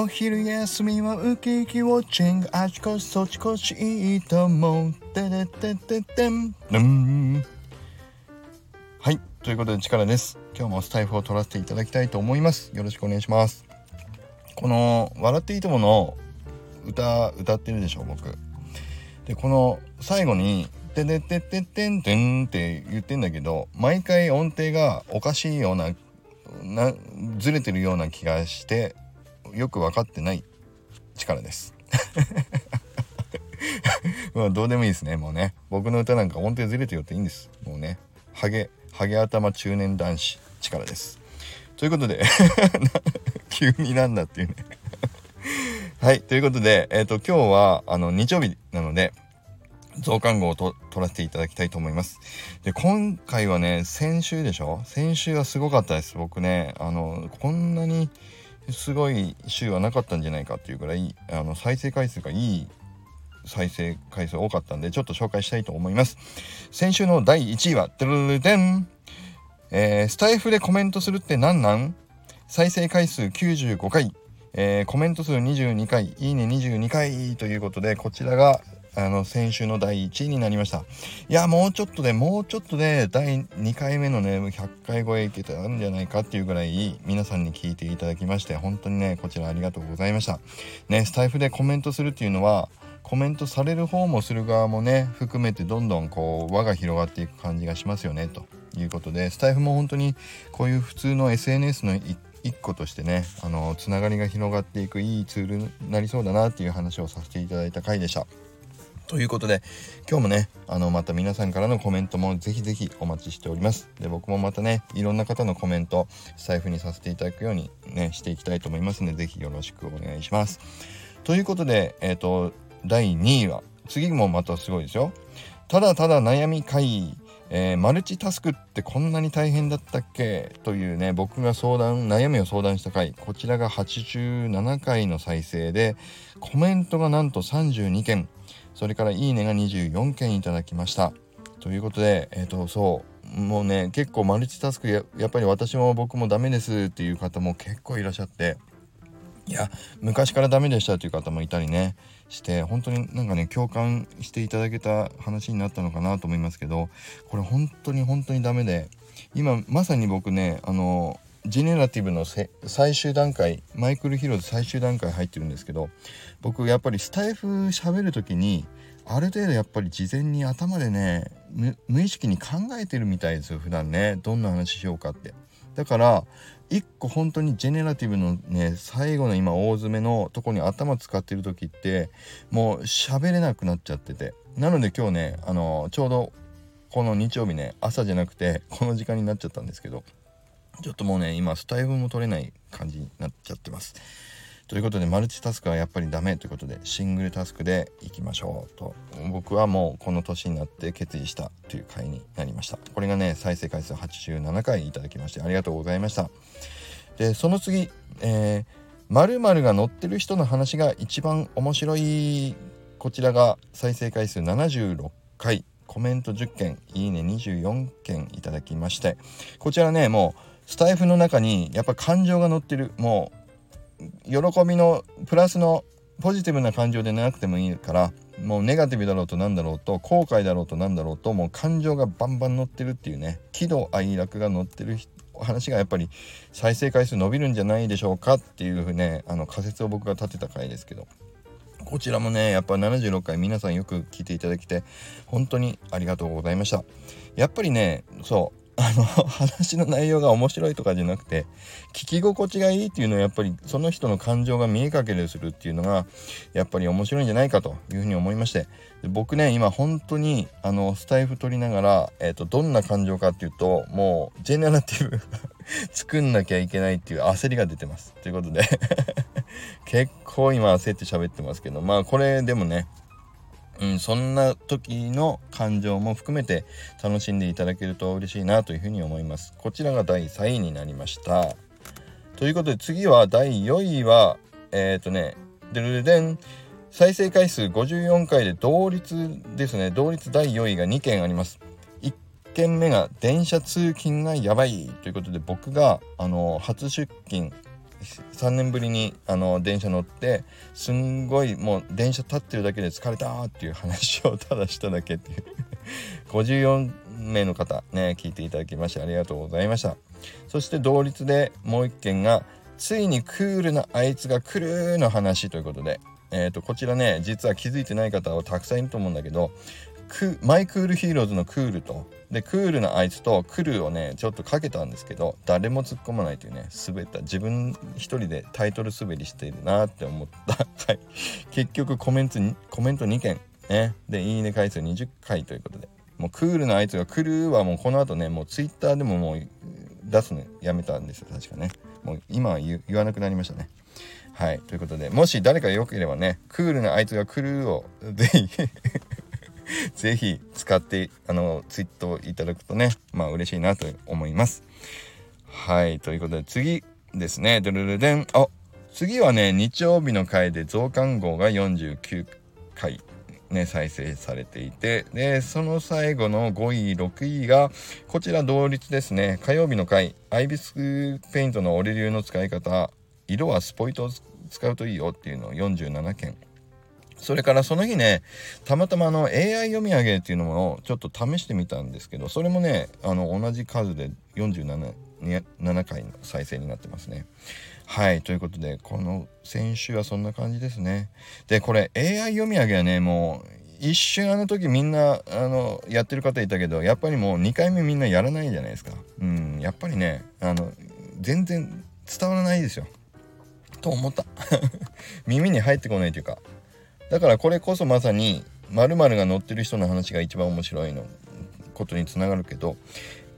お昼休みはウキウキウォッチング。あちこちそちこちいいと思う。てててててん。んはい。ということで力です。今日もスタイフを取らせていただきたいと思います。よろしくお願いします。この「笑っていいとも」の歌歌ってるでしょ僕。でこの最後に「てててててんてん」って言ってんだけど毎回音程がおかしいようななずれてるような気がしてよく分かってない力です。まあどうでもいいですねもうね。僕の歌なんか音程ずれてよっていいんです。もうね。ハゲハゲ頭中年男子力です。ということで 急になんだっていうね。はいということでえっ、ー、と今日はあの日曜日なので増刊号を取らせていただきたいと思います。で、今回はね、先週でしょ？先週はすごかったです。僕ね、あの、こんなにすごい週はなかったんじゃないかっていうぐらい、あの、再生回数がいい再生回数多かったんで、ちょっと紹介したいと思います。先週の第1位は、ドゥルルデンえー、スタイフでコメントするって何なん？再生回数95回、えー、コメント数22回、いいね22回ということで、こちらがあの先週の第1位になりましたいやもうちょっとでもうちょっとで第2回目のね100回超えいけたんじゃないかっていうぐらい皆さんに聞いていただきまして本当にねこちらありがとうございましたねスタイフでコメントするっていうのはコメントされる方もする側もね含めてどんどんこう輪が広がっていく感じがしますよねということでスタイフも本当にこういう普通の SNS の一個としてねあのつながりが広がっていくいいツールになりそうだなっていう話をさせていただいた回でした。ということで今日もねあのまた皆さんからのコメントもぜひぜひお待ちしております。で僕もまたねいろんな方のコメント財布にさせていただくようにねしていきたいと思いますのでぜひよろしくお願いします。ということでえっ、ー、と第2位は次もまたすごいですよ。ただただ悩み会えー、マルチタスクってこんなに大変だったっけ？というね僕が相談悩みを相談した回こちらが87回の再生でコメントがなんと32件。それからいいねが24件いただきました。ということでえっ、ー、とそうもうね結構マルチタスクややっぱり私も僕もダメですっていう方も結構いらっしゃっていや昔からダメでしたという方もいたりねして本当になんかね共感していただけた話になったのかなと思いますけどこれ本当に本当にダメで今まさに僕ねあのジェネラティブの最終段階マイクル・ヒローズ最終段階入ってるんですけど僕やっぱりスタイフ喋る時にある程度やっぱり事前に頭でね無意識に考えてるみたいですよ普段ね。どんな話しようかって。だから一個本当にジェネラティブのね最後の今大詰めのとこに頭使ってる時ってもう喋れなくなっちゃってて。なので今日ねあのちょうどこの日曜日ね朝じゃなくてこの時間になっちゃったんですけどちょっともうね今スタイルも取れない感じになっちゃってます。ということでマルチタスクはやっぱりダメということでシングルタスクでいきましょうと。僕はもうこの年になって決意したという回になりました。これがね再生回数87回いただきましてありがとうございました。でその次えー、〇が載ってる人の話が一番面白いこちらが再生回数76回。コメント10件いいね24件いただきまして。こちらねもうスタイフの中にやっぱ感情が乗ってる。もう喜びのプラスのポジティブな感情でなくてもいいからもうネガティブだろうと何だろうと後悔だろうと何だろうともう感情がバンバン乗ってるっていうね。喜怒哀楽が乗ってる。話がやっぱり再生回数伸びるんじゃないでしょうかっていうふうねあの仮説を僕が立てた回ですけど。こちらもねやっぱ76回皆さんよく聞いていただきて本当にありがとうございました。やっぱりねそうあの 話の内容が面白いとかじゃなくて聞き心地がいいっていうのはやっぱりその人の感情が見え隠れするっていうのがやっぱり面白いんじゃないかというふうに思いまして。僕ね今本当にあのスタイフ取りながら、えーと、どんな感情かっていうともうジェネラティブ 作んなきゃいけないっていう焦りが出てます。ということで 結構今焦って喋ってますけどまあこれでもねうん、そんな時の感情も含めて楽しんでいただけると嬉しいなというふうに思います。こちらが第3位になりました。ということで次は第4位は、えっ、ー、とね、でるでん、再生回数54回で同率ですね、同率第4位が2件あります。1件目が電車通勤がやばいということで僕があの初出勤3年ぶりにあの電車乗ってすんごいもう電車立ってるだけで疲れたっていう話をただしただけっていう。54名の方ね聞いていただきましてありがとうございました。そして同率でもう一件がついにクールなあいつが来るの話ということでえーと、こちらね実は気づいてない方はたくさんいると思うんだけどマイクールヒーローズのクールとでクールなあいつとクルーをねちょっとかけたんですけど誰も突っ込まないというね滑った。自分一人でタイトル滑りしているなって思ったはい 結局コメントコメント2件。ね。でいいね回数20回ということで。もうクールなあいつがクルーはもうこの後ねもうツイッターでももう出すのやめたんですよ。確かね。もう今は言わなくなりましたね。はい。ということでもし誰かよければねクールなあいつがクルーをぜひ。ぜひ使ってあのツイートいただくとねまあ嬉しいなと思います。はいということで次ですね。ドゥルルデン。あ次はね日曜日の回で増刊号が49回ね、再生されていてでその最後の5位6位がこちら同率ですね。火曜日の回アイビスペイントの俺流の使い方色はスポイトを使うといいよっていうのを47件それからその日ねたまたまあの AI 読み上げっていうのもちょっと試してみたんですけどそれもねあの同じ数で47 7回の再生になってますね。はいということでこの先週はそんな感じですね。でこれ AI 読み上げはねもう一瞬あの時みんなあのやってる方いたけどやっぱりもう2回目みんなやらないじゃないですか。うんやっぱりねあの全然伝わらないですよ。と思った 耳に入ってこないというかだからこれこそまさに〇〇が載ってる人の話が一番面白いのことにつながるけど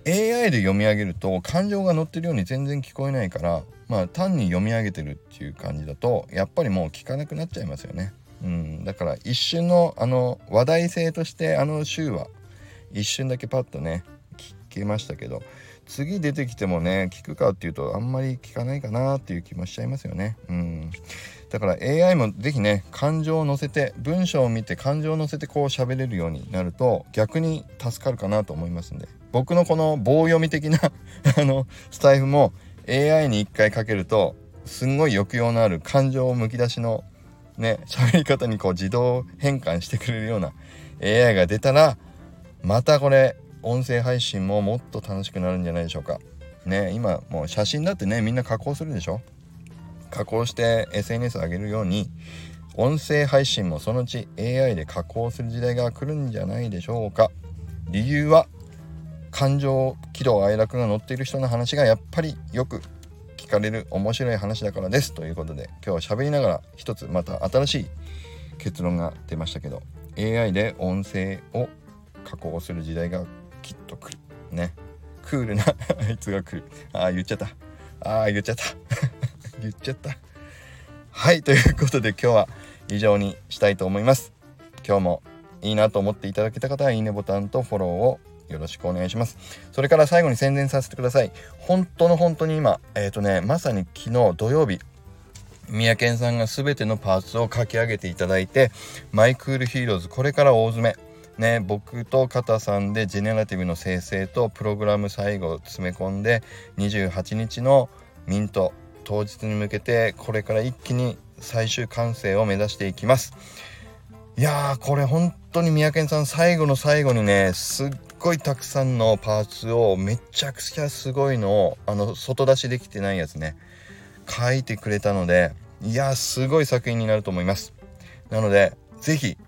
AI で読み上げると感情が載ってるように全然聞こえないからまあ単に読み上げてるっていう感じだとやっぱりもう聞かなくなっちゃいますよね。うん、だから一瞬のあの話題性としてあの週は一瞬だけパッとね聞けましたけど次出てきてもね聞くかっていうとあんまり聞かないかなっていう気もしちゃいますよね。うんだから AI も是非ね感情を乗せて文章を見て感情を乗せてこう喋れるようになると逆に助かるかなと思いますんで僕のこの棒読み的な あのスタイフも AI に一回かけるとすんごい抑揚のある感情をむき出しのね喋り方にこう自動変換してくれるような AI が出たらまたこれ音声配信ももっと楽しくなるんじゃないでしょうか。ね今もう写真だってねみんな加工するでしょ？加工して SNS 上げるように音声配信もそのうち AI で加工する時代が来るんじゃないでしょうか。理由は感情喜怒哀楽が乗っている人の話がやっぱりよく聞かれる面白い話だからです。ということで今日は喋りながら一つまた新しい結論が出ましたけど AI で音声を加工する時代がきっと来る。ね。クールな あいつが来る。ああ言っちゃった。ああ言っちゃった。言っちゃった。はいということで今日は以上にしたいと思います。今日もいいなと思っていただけた方はいいねボタンとフォローをよろしくお願いします。それから最後に宣伝させてください。本当の本当に今えっ、ー、とねまさに昨日土曜日三宅さんが全てのパーツを書き上げていただいてマイクールヒーローズこれから大詰め。ね、僕とタさんでジェネラティブの生成とプログラム最後詰め込んで28日のミント当日に向けてこれから一気に最終完成を目指していきます。いやーこれ本当に三宅さん最後の最後にねすっごいたくさんのパーツをめちゃくちゃすごいのをあの外出しできてないやつね書いてくれたのでいやすごい作品になると思います。なので是非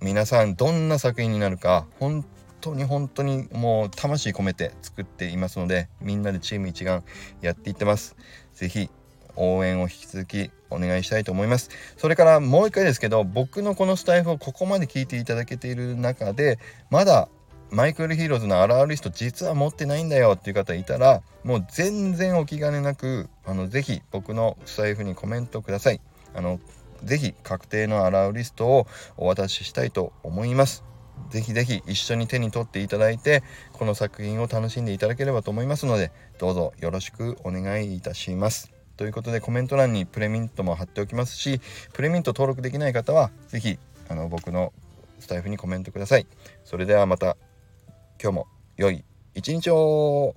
皆さんどんな作品になるか本当に本当にもう魂込めて作っていますのでみんなでチーム一丸やっていってます。是非応援を引き続きお願いしたいと思います。それからもう一回ですけど僕のこのスタイフをここまで聞いていただけている中でまだマイクルヒーローズのアラーリスト実は持ってないんだよっていう方いたらもう全然お気兼ねなくあのぜひ僕のスタイフにコメントください。あのぜひ確定のアラウリストをお渡ししたいと思います。ぜひぜひ一緒に手に取っていただいてこの作品を楽しんでいただければと思いますのでどうぞよろしくお願いいたします。ということでコメント欄にプレミントも貼っておきますしプレミント登録できない方は是非あの僕のスタイフにコメントください。それではまた今日も良い一日を